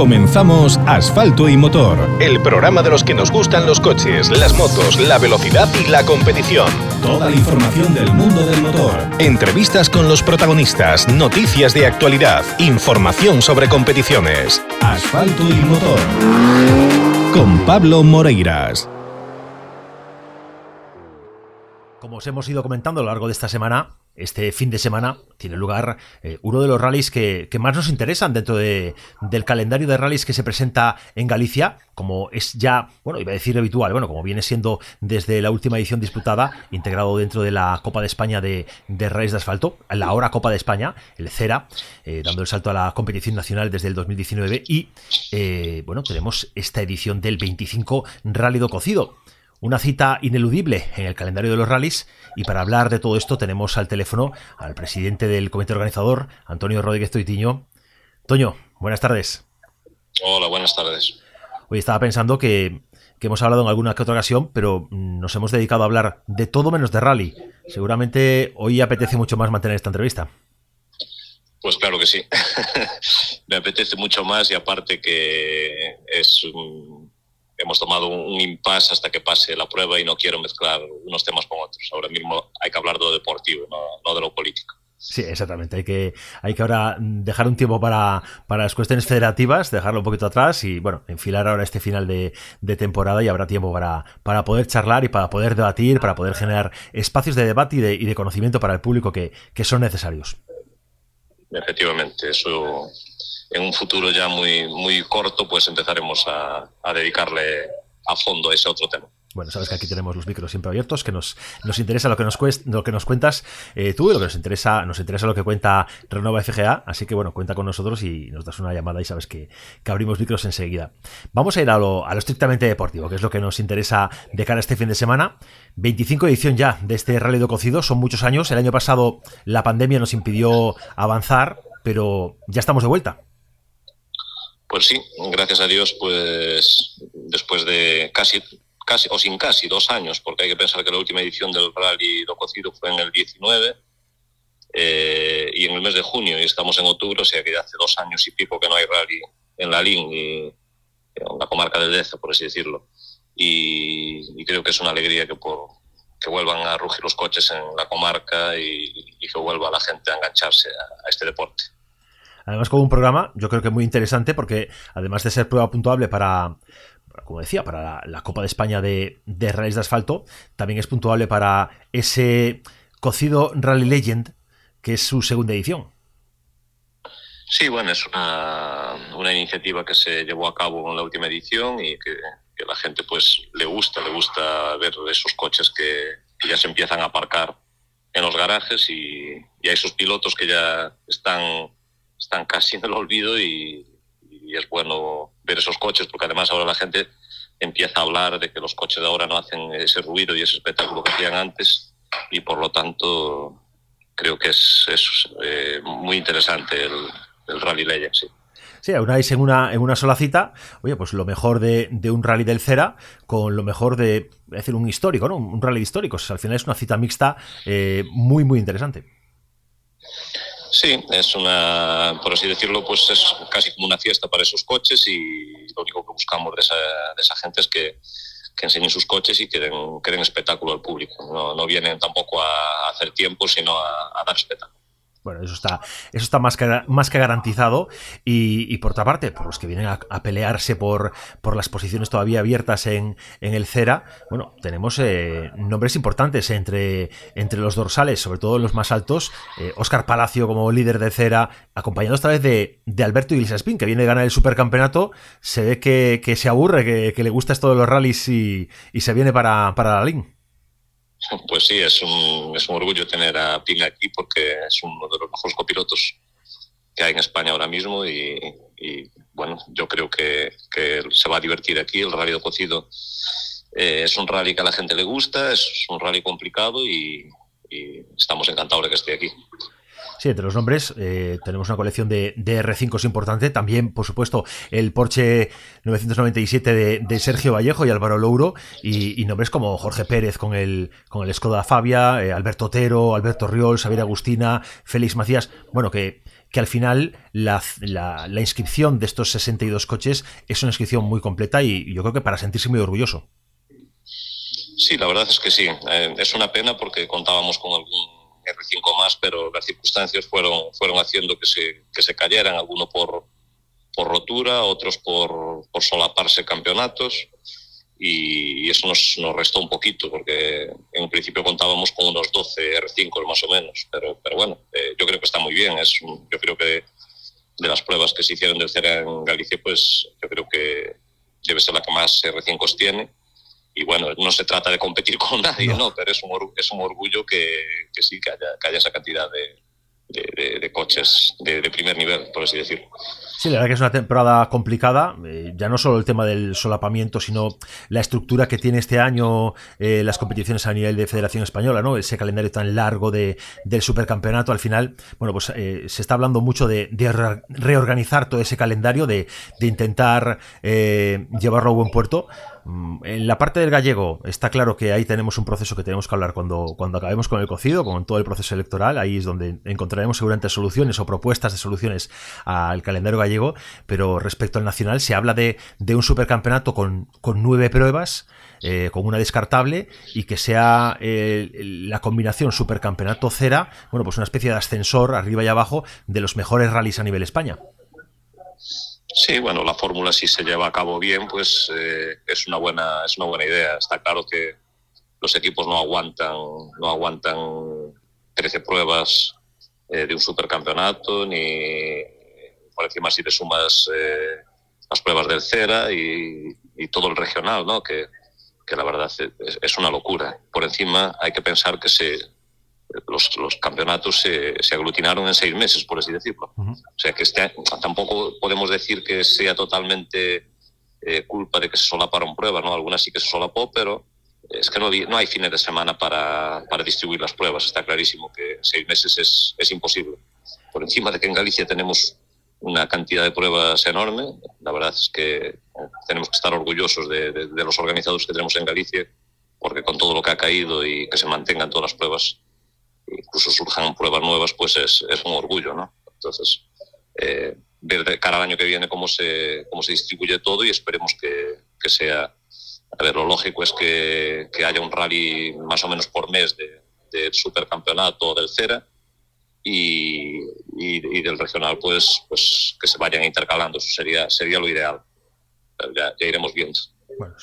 Comenzamos Asfalto y Motor, el programa de los que nos gustan los coches, las motos, la velocidad y la competición. Toda la información del mundo del motor. Entrevistas con los protagonistas, noticias de actualidad, información sobre competiciones. Asfalto y Motor. Con Pablo Moreiras. Como os hemos ido comentando a lo largo de esta semana, este fin de semana tiene lugar eh, uno de los rallies que, más nos interesan dentro del calendario de rallies que se presenta en Galicia, como es ya, bueno, iba a decir habitual, bueno, como viene siendo desde la última edición disputada, integrado dentro de la Copa de España de, de Rallies de Asfalto, la ahora Copa de España, el CERA, eh, dando el salto a la competición nacional desde el 2019 y, eh, bueno, tenemos esta edición del 25 Rally do Cocido. Una cita ineludible en el calendario de los rallies y para hablar de todo esto tenemos al teléfono al presidente del comité organizador, Antonio Rodríguez Toitiño. Toño, buenas tardes. Hola, buenas tardes. Hoy estaba pensando que, hemos hablado en alguna que otra ocasión, pero nos hemos dedicado a hablar de todo menos de rally. Seguramente hoy apetece mucho más mantener esta entrevista. Pues claro que sí. Me apetece mucho más y aparte que es un hemos tomado un, impasse hasta que pase la prueba y no quiero mezclar unos temas con otros. Ahora mismo hay que hablar de lo deportivo, no, de lo político. Sí, exactamente. Hay que, hay que ahora dejar un tiempo para, para, las cuestiones federativas, dejarlo un poquito atrás y, bueno, enfilar ahora este final de, temporada y habrá tiempo para, para, poder charlar y para poder debatir, para poder generar espacios de debate y de, y de conocimiento para el público que, que son necesarios. Efectivamente, eso en un futuro ya muy, muy corto, pues empezaremos a, dedicarle a fondo a ese otro tema. Bueno, sabes que aquí tenemos los micros siempre abiertos, que nos, nos interesa lo que nos, lo que nos cuentas eh, tú y lo que nos interesa, nos interesa lo que cuenta Renova FGA, así que bueno, cuenta con nosotros y nos das una llamada y sabes que, abrimos micros enseguida. Vamos a ir a lo, a lo, estrictamente deportivo, que es lo que nos interesa de cara a este fin de semana. 25 edición ya de este Rally de Cocido, son muchos años. El año pasado la pandemia nos impidió avanzar, pero ya estamos de vuelta. Pues sí, gracias a Dios, pues después de casi, casi o sin casi dos años, porque hay que pensar que la última edición del Rally do Cocido fue en el 19 eh, y en el mes de junio, y estamos en octubre, o sea que ya hace dos años y pico que no hay rally en la LIN, en la comarca de Deza, por así decirlo. Y, creo que es una alegría que, por, que vuelvan a rugir los coches en la comarca y, que vuelva la gente a engancharse a este deporte. Además, como un programa, yo creo que muy interesante porque además de ser prueba puntuable para, como decía, para la, Copa de España de, de de asfalto, también es puntuable para ese cocido Rally Legend, que es su segunda edición. Sí, bueno, es una, una iniciativa que se llevó a cabo en la última edición y que, que la gente pues le gusta, le gusta ver esos coches que, ya se empiezan a aparcar en los garajes y, y hay esos pilotos que ya están están casi en el olvido y, es bueno ver esos coches porque además ahora la gente empieza a hablar de que los coches de ahora no hacen ese ruido y ese espectáculo que hacían antes y por lo tanto creo que es, eh, muy interesante el, Rally Legends. Sí. Sí, unáis en una, en una sola cita, oye, pues lo mejor de, un rally del Cera con lo mejor de, decir, un histórico, ¿no? Un rally histórico. al final es una cita mixta eh, muy, muy interesante. Sí, es una, por así decirlo, pues es casi como una fiesta para esos coches y lo único que buscamos de esa, de esa gente es que, que enseñen sus coches y que den, que den espectáculo al público. No, no, vienen tampoco a hacer tiempo, sino a, a dar espectáculo. Bueno, eso está, eso está más, que, más que garantizado. Y, por otra parte, por los que vienen a, pelearse por, por las posiciones todavía abiertas en, en el CERA, bueno, tenemos eh, nombres importantes entre, entre los dorsales, sobre todo los más altos. Oscar eh, Palacio como líder de CERA, acompañado esta vez de, de Alberto Iglesias que viene a ganar el supercampeonato. Se ve que, que se aburre, que, que, le gusta esto de los rallies y, y se viene para, para la LIN. Pues sí, es un, es un orgullo tener a Ping aquí porque es uno de los mejores copilotos que hay en España ahora mismo y, bueno, yo creo que, que, se va a divertir aquí. El rally de cocido eh, es un rally que a la gente le gusta, es un rally complicado y, y estamos encantados de que esté aquí. Sí, entre los nombres eh, tenemos una colección de, R5 importante. También, por supuesto, el Porsche 997 de, Sergio Vallejo y Álvaro Louro. Y, nombres como Jorge Pérez con el, con el Skoda Fabia, eh, Alberto Otero, Alberto Riol, Xavier Agustina, Félix Macías. Bueno, que, que al final la, inscripción de estos 62 coches es una inscripción muy completa y yo creo que para sentirse muy orgulloso. Sí, la verdad es que sí. Eh, es una pena porque contábamos con algún R5 más, pero las circunstancias fueron, fueron haciendo que se, que se cayeran, algunos por, por rotura, otros por, por solaparse campeonatos. Y eso nos, nos, restó un poquito, porque en principio contábamos con unos 12 R5 más o menos. Pero, pero bueno, eh, yo creo que está muy bien. Es, yo creo que de las pruebas que se hicieron del CERA en Galicia, pues yo creo que debe ser la que más R5 tiene y bueno, no se trata de competir con nadie, ¿no? Pero es un, es un orgullo que, que sí, que haya, que haya, esa cantidad de, de, coches de, primer nivel, por así decirlo. Sí, la verdad que es una temporada complicada, eh, ya no solo el tema del solapamiento, sino la estructura que tiene este año eh, las competiciones a nivel de Federación Española, ¿no? Ese calendario tan largo de, del supercampeonato, al final, bueno, pues eh, se está hablando mucho de, reorganizar todo ese calendario, de, intentar llevarlo a buen puerto. Mm, en la parte del gallego está claro que ahí tenemos un proceso que tenemos que hablar cuando, cuando acabemos con el cocido, con todo el proceso electoral. Ahí es donde encontraremos seguramente soluciones o propuestas de soluciones al calendario gallego. Pero respecto al nacional, se habla de, un supercampeonato con, con nueve pruebas. Eh, con una descartable y que sea eh, la combinación supercampeonato cera, bueno, pues una especie de ascensor arriba y abajo de los mejores rallies a nivel España. Sí, bueno, la fórmula si se lleva a cabo bien, pues eh, es una buena es una buena idea. Está claro que los equipos no aguantan no aguantan 13 pruebas eh, de un supercampeonato ni por encima si te sumas eh, las pruebas del Cera y, todo el regional, ¿no? Que, que la verdad es, es, una locura. Por encima hay que pensar que se los, los campeonatos se, se, aglutinaron en seis meses, por así decirlo. O sea que este, tampoco podemos decir que sea totalmente eh, culpa de que se solaparon pruebas, ¿no? Algunas sí que se solapó, pero es que no, no hay fines de semana para, para, distribuir las pruebas. Está clarísimo que seis meses es, es imposible. Por encima de que en Galicia tenemos una cantidad de pruebas enorme, la verdad es que tenemos que estar orgullosos de, de, de los organizados que tenemos en Galicia, porque con todo lo que ha caído y que se mantengan todas las pruebas, incluso surjan pruebas nuevas, pues es, es un orgullo, ¿no? Entonces, eh, ver de cara al año que viene cómo se, cómo se distribuye todo y esperemos que, que sea... A ver, lo lógico es que, que, haya un rally más o menos por mes de, supercampeonato del CERA y, y, y, del regional, pues, pues que se vayan intercalando. Eso sería, sería lo ideal. Ya, ya iremos viendo. Bueno,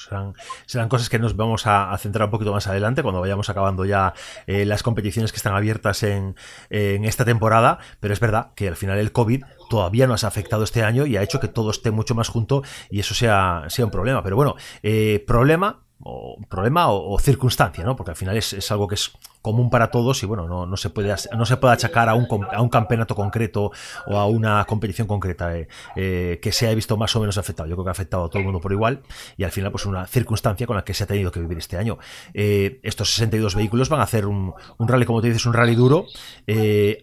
serán, cosas que nos vamos a, centrar un poquito más adelante, cuando vayamos acabando ya eh, las competiciones que están abiertas en, esta temporada, pero es verdad que al final el COVID todavía nos ha afectado este año y ha hecho que todo esté mucho más junto y eso sea, sea un problema. Pero bueno, eh, problema o problema o, circunstancia, ¿no? Porque al final es, algo que es común para todos y bueno, no, no, se, puede, no se puede achacar a un, a un campeonato concreto o a una competición concreta eh, eh, que se haya visto más o menos afectado. Yo creo que ha afectado a todo el mundo por igual y al final pues una circunstancia con la que se ha tenido que vivir este año. Eh, estos 62 vehículos van a hacer un, un, rally, como te dices, un rally duro.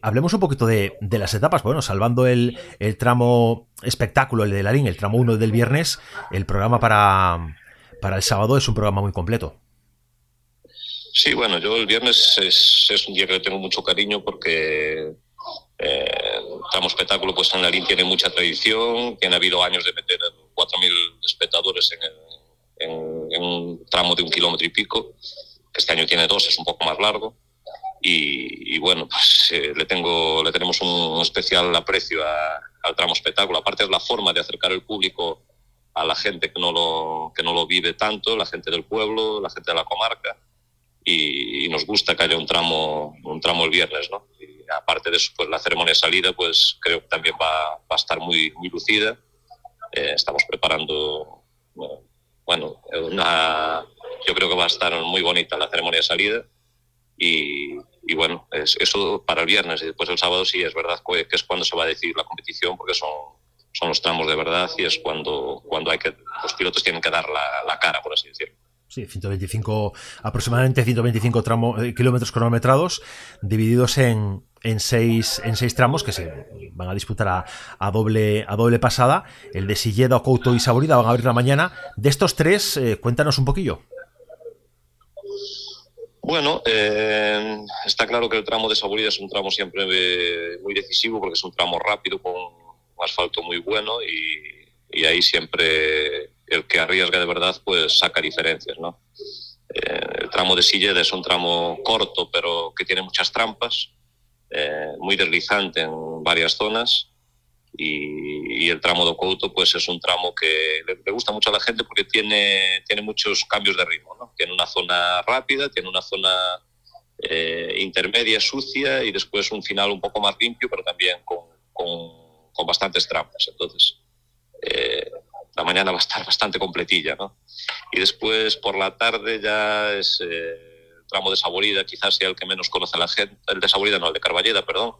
hablemos un poquito de, de, las etapas. Bueno, salvando el, el tramo espectáculo, el de Larín, el tramo 1 del viernes, el programa para para el sábado es un programa muy completo. Sí, bueno, yo el viernes es, es un día que le tengo mucho cariño porque eh, tramo espectáculo pues en la línea tiene mucha tradición, tiene habido años de meter 4.000 espectadores en, en, en, un tramo de un kilómetro y pico, que este año tiene dos, es un poco más largo. Y, y bueno, pues eh, le, tengo, le tenemos un, especial aprecio a, al tramo espectáculo. Aparte es la forma de acercar el público a la gente que no lo, que no lo vive tanto, la gente del pueblo, la gente de la comarca, y, y nos gusta que haya un tramo, un tramo el viernes, ¿no? Y aparte de eso, pues la ceremonia de salida, pues creo que también va, va a estar muy, muy lucida. Eh, estamos preparando, bueno, una, yo creo que va a estar muy bonita la ceremonia de salida. Y, y bueno, es, eso para el viernes y después el sábado sí es verdad que es cuando se va a decidir la competición porque son son los tramos de verdad y es cuando, cuando hay que, los pilotos tienen que dar la, la cara, por así decirlo. Sí, 125, aproximadamente 125 tramo, eh, kilómetros cronometrados, divididos en, en, seis, en seis tramos que se van a disputar a, doble, a doble pasada. El de Silleda, Couto y Saborida van a abrir la mañana. De estos tres, eh, cuéntanos un poquillo. Bueno, eh, está claro que el tramo de Saborida es un tramo siempre muy decisivo porque es un tramo rápido con asfalto muy bueno y, y ahí siempre el que arriesga de verdad pues saca diferencias, ¿no? Eh, el tramo de Silleda es un tramo corto pero que tiene muchas trampas, eh, muy deslizante en varias zonas y, el tramo de Couto pues es un tramo que le, gusta mucho a la gente porque tiene, tiene muchos cambios de ritmo, ¿no? Tiene una zona rápida, tiene una zona eh, intermedia, sucia y después un final un poco más limpio pero también con, con, con bastantes trampas. Entonces, la mañana va a estar bastante completilla, ¿no? Y después por la tarde ya es eh, el tramo de Saborida, quizás sea el que menos conoce la gente, el de Saborida no, el de Carballeda, perdón,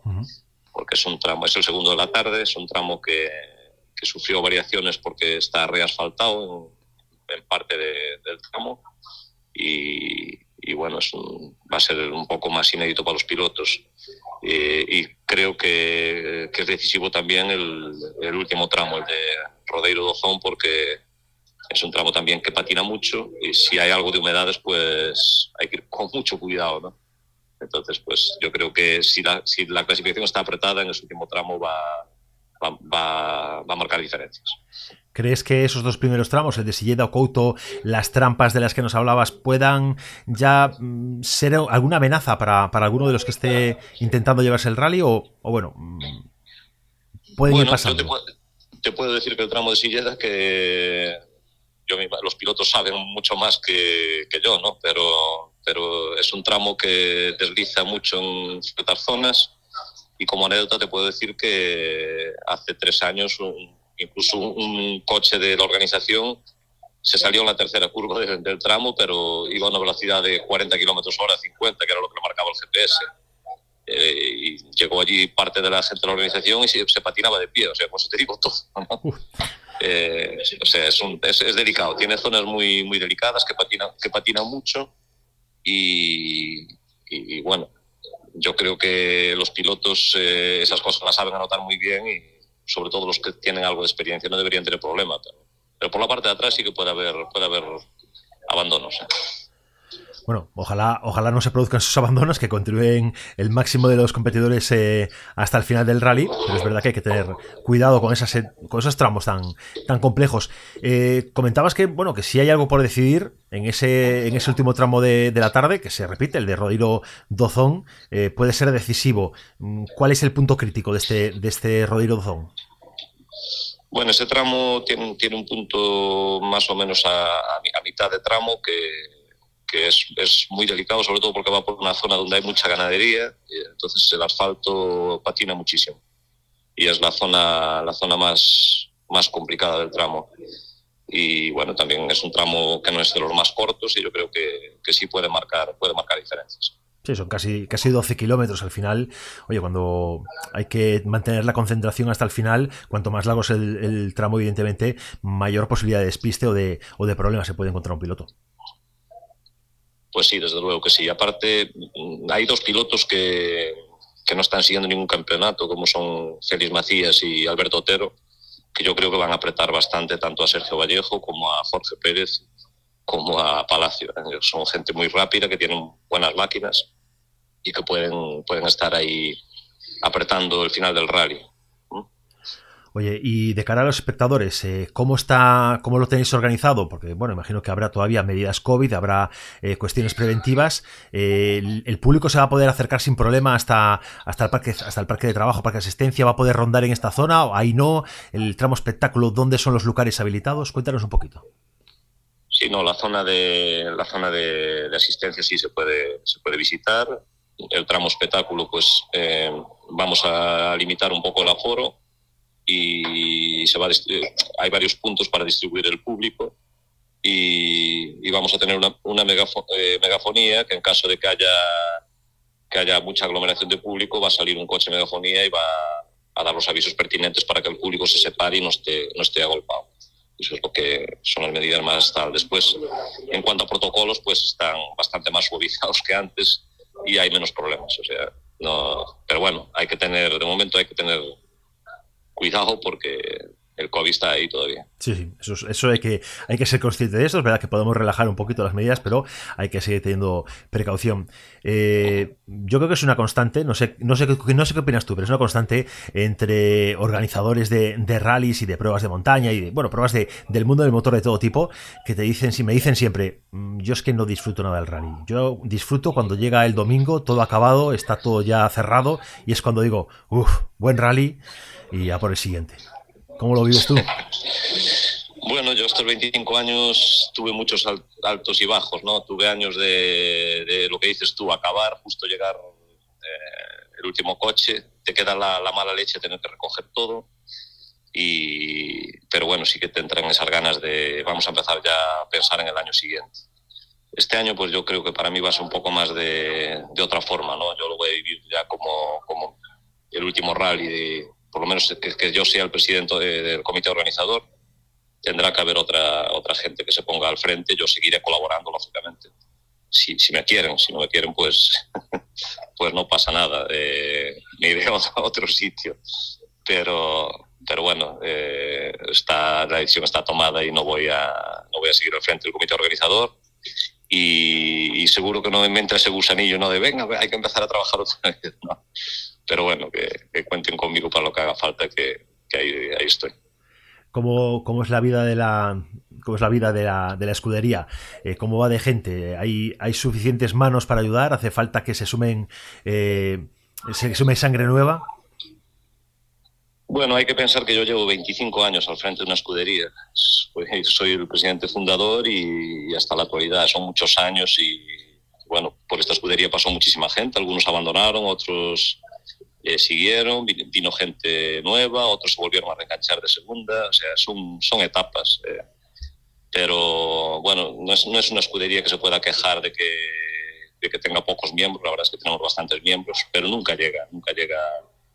porque es un tramo, es el segundo de la tarde, es un tramo que, que sufrió variaciones porque está reasfaltado en, en parte del tramo y, y bueno, es va a ser un poco más inédito para los pilotos. Eh, y creo que, que, es decisivo también el, el, último tramo, el de Rodeiro Dozón, porque es un tramo también que patina mucho y si hay algo de humedades, pues hay que ir con mucho cuidado, ¿no? Entonces, pues yo creo que si la, si la clasificación está apretada en ese último tramo va, va, va, va a marcar diferencias. ¿Crees que esos dos primeros tramos, el de Silleda o Couto, las trampas de las que nos hablabas, puedan ya mm, ser alguna amenaza para, para alguno de los que esté intentando llevarse el rally? O, o bueno, mm, pueden ir pasando. Te puedo, te, puedo decir que el tramo de Silleda, que yo, los pilotos saben mucho más que, que yo, ¿no? Pero, pero es un tramo que desliza mucho en ciertas zonas. Y como anécdota te puedo decir que hace tres años un, incluso un coche de la organización se salió en la tercera curva del tramo, pero iba a una velocidad de 40 kilómetros hora, 50, que era lo que le marcaba el GPS. Eh, y llegó allí parte de la gente de la organización y se, patinaba de pie, o sea, pues te digo todo. Eh, o sea, es, es, delicado, tiene zonas muy, muy delicadas que patinan, que patinan mucho y, y, bueno, yo creo que los pilotos eh, esas cosas las saben anotar muy bien y, sobre todo los que tienen algo de experiencia, no deberían tener problema. Pero, por la parte de atrás sí que puede haber, puede haber abandonos. ¿eh? Bueno, ojalá, ojalá no se produzcan esos abandonos, que continúen el máximo de los competidores eh, hasta el final del rally, pero es verdad que hay que tener cuidado con, esas, con esos tramos tan, tan complejos. Eh, comentabas que, bueno, que si hay algo por decidir en ese, en ese último tramo de, la tarde, que se repite, el de Rodiro Dozón, eh, puede ser decisivo. ¿Cuál es el punto crítico de este, de este Rodiro Dozón? Bueno, ese tramo tiene, tiene un punto más o menos a mitad de tramo que que es, es, muy delicado, sobre todo porque va por una zona donde hay mucha ganadería, entonces el asfalto patina muchísimo. Y es la zona, la zona más, más complicada del tramo. Y bueno, también es un tramo que no es de los más cortos y yo creo que, que sí puede marcar, puede marcar diferencias. Sí, son casi, casi 12 kilómetros al final. Oye, cuando hay que mantener la concentración hasta el final, cuanto más largo es el, el tramo, evidentemente, mayor posibilidad de despiste o de, o de problemas se puede encontrar un piloto. Pues sí, desde luego que sí. Aparte, hay dos pilotos que, que no están siguiendo ningún campeonato, como son Félix Macías y Alberto Otero, que yo creo que van a apretar bastante tanto a Sergio Vallejo como a Jorge Pérez, como a Palacio. ¿eh? Son gente muy rápida, que tienen buenas máquinas y que pueden, pueden estar ahí apretando el final del rally. Oye, y de cara a los espectadores, eh, ¿cómo está, cómo lo tenéis organizado? Porque, bueno, imagino que habrá todavía medidas COVID, habrá eh, cuestiones preventivas. Eh, el, público se va a poder acercar sin problema hasta, hasta, el parque, hasta el parque de trabajo, parque de asistencia, va a poder rondar en esta zona, o ahí no, el tramo espectáculo, ¿dónde son los lugares habilitados? Cuéntanos un poquito. Sí, no, la zona de la zona de, asistencia sí se puede, se puede visitar. El tramo espectáculo, pues vamos a limitar un poco el aforo y se va hay varios puntos para distribuir el público y, vamos a tener una, una eh, megafonía que en caso de que haya, que haya mucha aglomeración de público va a salir un coche megafonía y va a dar los avisos pertinentes para que el público se separe y no esté, no esté agolpado. Eso es lo que son las medidas más tal. Después, en cuanto a protocolos, pues están bastante más suavizados que antes y hay menos problemas. O sea, no, pero bueno, hay que tener, de momento hay que tener cuidado porque el COVID está ahí todavía. Sí, sí, eso, eso hay, que, hay que ser consciente de eso. Es verdad que podemos relajar un poquito las medidas, pero hay que seguir teniendo precaución. Eh, yo creo que es una constante, no sé, no, sé, no sé qué opinas tú, pero es una constante entre organizadores de, de rallies y de pruebas de montaña y de, bueno, pruebas de, del mundo del motor de todo tipo, que te dicen, si me dicen siempre, mm, yo es que no disfruto nada del rally. Yo disfruto cuando llega el domingo, todo acabado, está todo ya cerrado, y es cuando digo, uff, buen rally, y ya por el siguiente. ¿Cómo lo vives tú? Bueno, yo estos 25 años tuve muchos altos y bajos, ¿no? Tuve años de, lo que dices tú, acabar, justo llegar eh, el último coche, te queda la, mala leche tener que recoger todo. Y, pero bueno, sí que te entran esas ganas de vamos a empezar ya a pensar en el año siguiente. Este año, pues yo creo que para mí va a ser un poco más de, de otra forma, ¿no? Yo lo voy a vivir ya como, como el último rally de, por lo menos que, yo sea el presidente del comité organizador, tendrá que haber otra, otra gente que se ponga al frente. Yo seguiré colaborando, lógicamente. Si, si me quieren, si no me quieren, pues, pues no pasa nada. Eh, me iré a otro sitio. Pero, pero bueno, eh, está, la decisión está tomada y no voy, a, no voy a seguir al frente del comité organizador. Y, seguro que no me entra ese gusanillo, no de venga, hay que empezar a trabajar otra vez. ¿no? Pero bueno, que, cuenten conmigo para lo que haga falta, que, ahí, estoy. ¿Cómo, ¿Cómo, es la vida de la cómo es la vida de la, de la escudería? Eh, ¿Cómo va de gente? ¿Hay, ¿Hay suficientes manos para ayudar? ¿Hace falta que se sumen eh, se sume sangre nueva? Bueno, hay que pensar que yo llevo 25 años al frente de una escudería. Soy el presidente fundador y hasta la actualidad son muchos años y bueno, por esta escudería pasó muchísima gente, algunos abandonaron, otros eh, siguieron, vino gente nueva, otros se volvieron a reenganchar de segunda, o sea, son, son etapas. Eh. pero bueno, no es, no es, una escudería que se pueda quejar de que, de que tenga pocos miembros, la verdad es que tenemos bastantes miembros, pero nunca llega, nunca llega,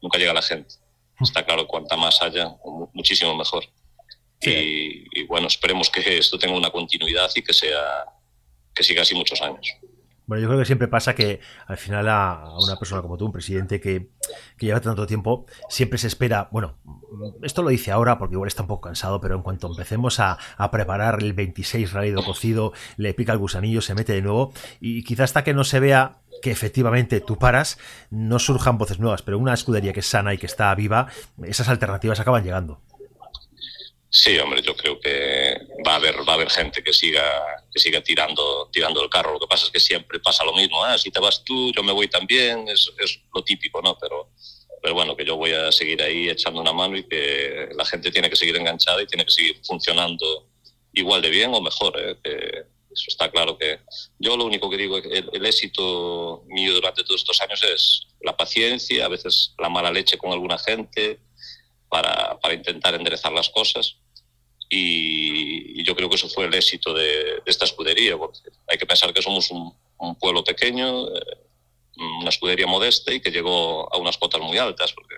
nunca llega la gente. Está claro, cuanta más haya, muchísimo mejor. Y, y, bueno, esperemos que esto tenga una continuidad y que, sea, que siga así muchos años. Bueno, yo creo que siempre pasa que al final a, una persona como tú, un presidente que, lleva tanto tiempo, siempre se espera, bueno, esto lo dice ahora porque igual está un poco cansado, pero en cuanto empecemos a, preparar el 26 rally cocido, le pica el gusanillo, se mete de nuevo y quizás hasta que no se vea que efectivamente tú paras, no surjan voces nuevas, pero una escudería que es sana y que está viva, esas alternativas acaban llegando. Sí, hombre, yo creo que va a haber, va a haber gente que siga, que siga tirando, tirando el carro. Lo que pasa es que siempre pasa lo mismo. ¿eh? Si te vas tú, yo me voy también. Es, es lo típico, ¿no? Pero, pero bueno, que yo voy a seguir ahí echando una mano y que la gente tiene que seguir enganchada y tiene que seguir funcionando igual de bien o mejor. ¿eh? eso está claro que yo lo único que digo es que el, éxito mío durante todos estos años es la paciencia, a veces la mala leche con alguna gente para, para intentar enderezar las cosas y, yo creo que eso fue el éxito de, esta escudería, porque hay que pensar que somos un, pueblo pequeño, eh, una escudería modesta y que llegó a unas cotas muy altas, porque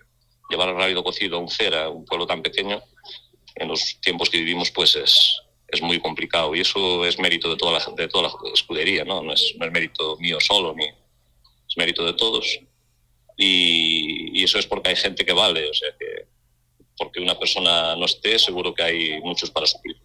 llevar el rápido cocido a un Cera, un pueblo tan pequeño, en los tiempos que vivimos, pues es, es muy complicado. Y eso es mérito de toda la, de toda la escudería, ¿no? No es, no es mérito mío solo, ni es mérito de todos. Y, y, eso es porque hay gente que vale, o sea que porque una persona no esté, seguro que hay muchos para suplir.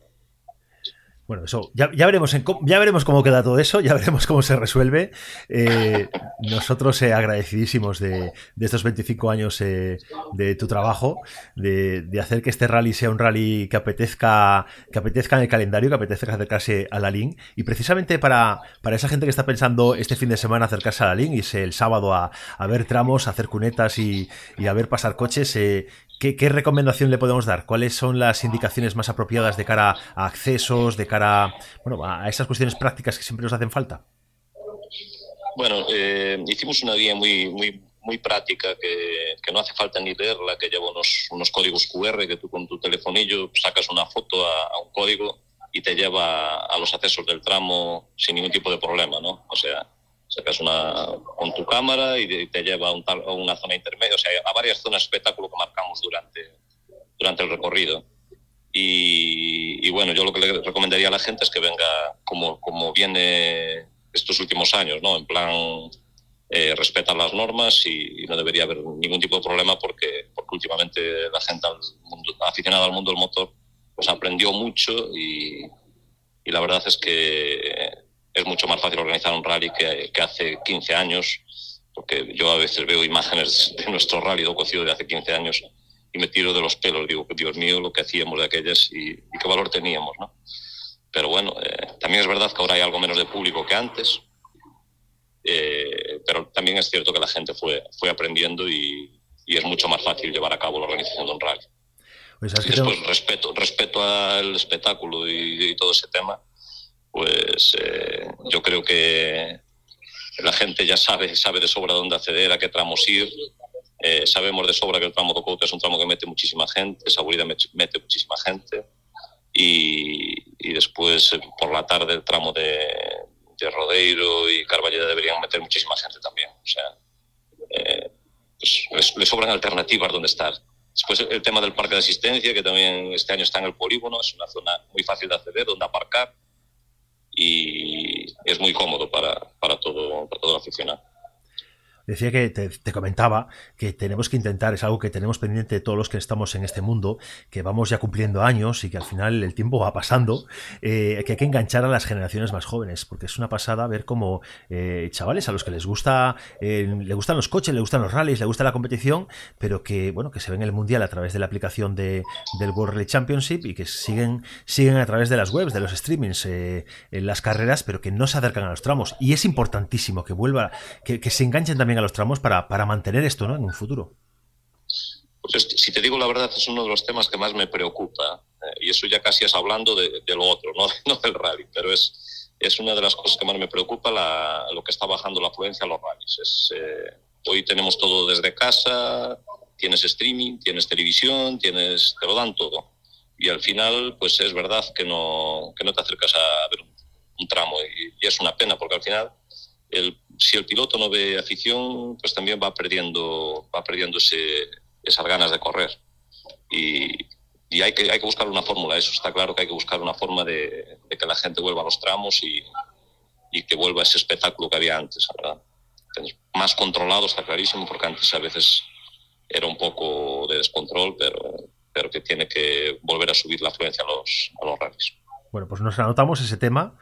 Bueno, eso ya, veremos ya veremos cómo queda todo eso, ya veremos cómo se resuelve. Eh, nosotros eh, agradecidísimos de, estos 25 años eh, de tu trabajo, de, hacer que este rally sea un rally que apetezca, que apetezca en el calendario, que apetezca acercarse a la LIN. Y precisamente para, para esa gente que está pensando este fin de semana acercarse a la LIN, y el sábado a, ver tramos, a hacer cunetas y, y a ver pasar coches, ¿Qué, recomendación le podemos dar? ¿Cuáles son las indicaciones más apropiadas de cara a accesos, de cara bueno, a esas cuestiones prácticas que siempre nos hacen falta? Bueno, eh, hicimos una guía muy, muy, muy práctica que, que, no hace falta ni leerla, que lleva unos, unos, códigos QR que tú con tu telefonillo sacas una foto a, a, un código y te lleva a los accesos del tramo sin ningún tipo de problema, ¿no? O sea, sacas una con tu cámara y te lleva a, una zona intermedia, o sea, a varias zonas de espectáculo que marcamos durante, durante el recorrido. Y, bueno, yo lo que le recomendaría a la gente es que venga como, como viene estos últimos años, ¿no? En plan, eh, respeta las normas y, no debería haber ningún tipo de problema porque, porque últimamente la gente aficionada al mundo del motor pues aprendió mucho y, y, la verdad es que es mucho más fácil organizar un rally que, que, hace 15 años, porque yo a veces veo imágenes de nuestro rally do cocido de hace 15 años y me tiro de los pelos, digo, Dios mío, lo que hacíamos de aquellas y, y qué valor teníamos, ¿no? Pero bueno, eh, también es verdad que ahora hay algo menos de público que antes, eh, pero también es cierto que la gente fue, fue aprendiendo y, y, es mucho más fácil llevar a cabo la organización de un rally. Pues y después, respeto, respeto al espectáculo y, y todo ese tema, pues eh, yo creo que la gente ya sabe, sabe de sobra dónde acceder, a qué tramos ir, eh, sabemos de sobra que el tramo de Couto es un tramo que mete muchísima gente, Saburida mete muchísima gente y, después eh, por la tarde el tramo de, de Rodeiro y Carballeda deberían meter muchísima gente también. O sea, eh, pues les, sobran alternativas donde estar. Después el tema del parque de asistencia, que también este año está en el polígono, es una zona muy fácil de acceder, donde aparcar y es muy cómodo para, para, todo, para todo el aficionado. Decía que te, comentaba que tenemos que intentar, es algo que tenemos pendiente todos los que estamos en este mundo, que vamos ya cumpliendo años y que al final el tiempo va pasando, eh, que hay que enganchar a las generaciones más jóvenes, porque es una pasada ver cómo eh, chavales a los que les gusta, eh, le gustan los coches, le gustan los rallies, le gusta la competición, pero que bueno, que se ven el mundial a través de la aplicación de, del World Rally Championship y que siguen, siguen a través de las webs, de los streamings, eh, en las carreras, pero que no se acercan a los tramos. Y es importantísimo que vuelva, que se enganchen también a los tramos para, para mantener esto ¿no? en un futuro. Pues si te digo la verdad, es uno de los temas que más me preocupa. Eh, y eso ya casi es hablando de, de lo otro, ¿no? no, del rally, pero es, es una de las cosas que más me preocupa, la, lo que está bajando la afluencia a los rallies. Es, eh, hoy tenemos todo desde casa, tienes streaming, tienes televisión, tienes, te lo dan todo. Y al final, pues es verdad que no, que no te acercas a ver un, un tramo. Y, y es una pena, porque al final el, si el piloto no ve afición, pues también va perdiendo, va perdiendo ese, esas ganas de correr. Y, y, hay, que, hay que buscar una fórmula, eso está claro que hay que buscar una forma de, de que la gente vuelva a los tramos y, y, que vuelva ese espectáculo que había antes, ¿verdad? Más controlado, está clarísimo, porque antes a veces era un poco de descontrol, pero, pero que tiene que volver a subir la afluencia a los, a los rallies. Bueno, pues nos anotamos ese tema.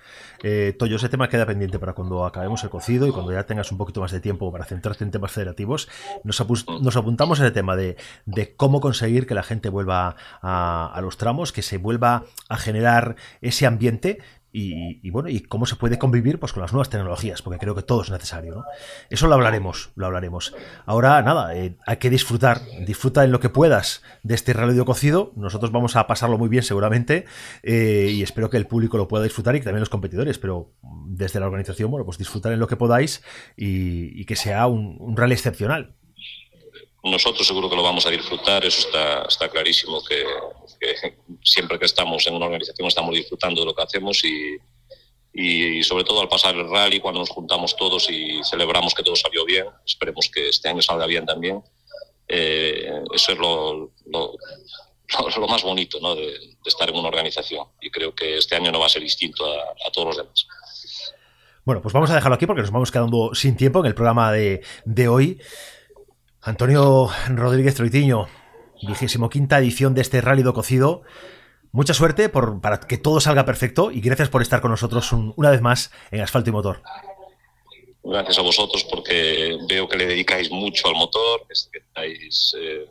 Eh, Toyo, ese tema queda pendiente para cuando acabemos el cocido y cuando ya tengas un poquito más de tiempo para centrarte en temas federativos. Nos, nos apuntamos ese tema de, de, cómo conseguir que la gente vuelva a, a, los tramos, que se vuelva a generar ese ambiente y, bueno, y cómo se puede convivir pues, con las nuevas tecnologías, porque creo que todo es necesario. ¿no? Eso lo hablaremos, lo hablaremos. Ahora, nada, eh, hay que disfrutar, disfruta en lo que puedas de este radio cocido. Nosotros vamos a pasarlo muy bien seguramente eh, y espero que el público lo pueda disfrutar y también los competidores, pero desde la organización, bueno, pues disfrutar en lo que podáis y, y que sea un, un rally excepcional nosotros seguro que lo vamos a disfrutar, eso está, está clarísimo, que, que, siempre que estamos en una organización estamos disfrutando de lo que hacemos y, y, sobre todo al pasar el rally, cuando nos juntamos todos y celebramos que todo salió bien, esperemos que este año salga bien también, eh, eso es lo, lo, más bonito ¿no? de, de, estar en una organización y creo que este año no va a ser distinto a, a todos los demás. Bueno, pues vamos a dejarlo aquí porque nos vamos quedando sin tiempo en el programa de, de hoy. Antonio Rodríguez Troitiño, vigésimo quinta edición de este Rally do Cocido. Mucha suerte por, para que todo salga perfecto y gracias por estar con nosotros un, una vez más en Asfalto y Motor. Gracias a vosotros porque veo que le dedicáis mucho al motor, que estáis eh,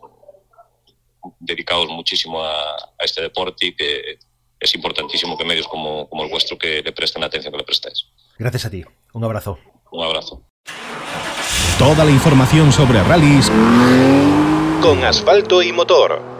dedicados muchísimo a, a, este deporte y que es importantísimo que medios como, como el vuestro que le presten la atención que le prestáis. Gracias a ti. Un abrazo. Un abrazo. Toda la información sobre rallies con asfalto y motor.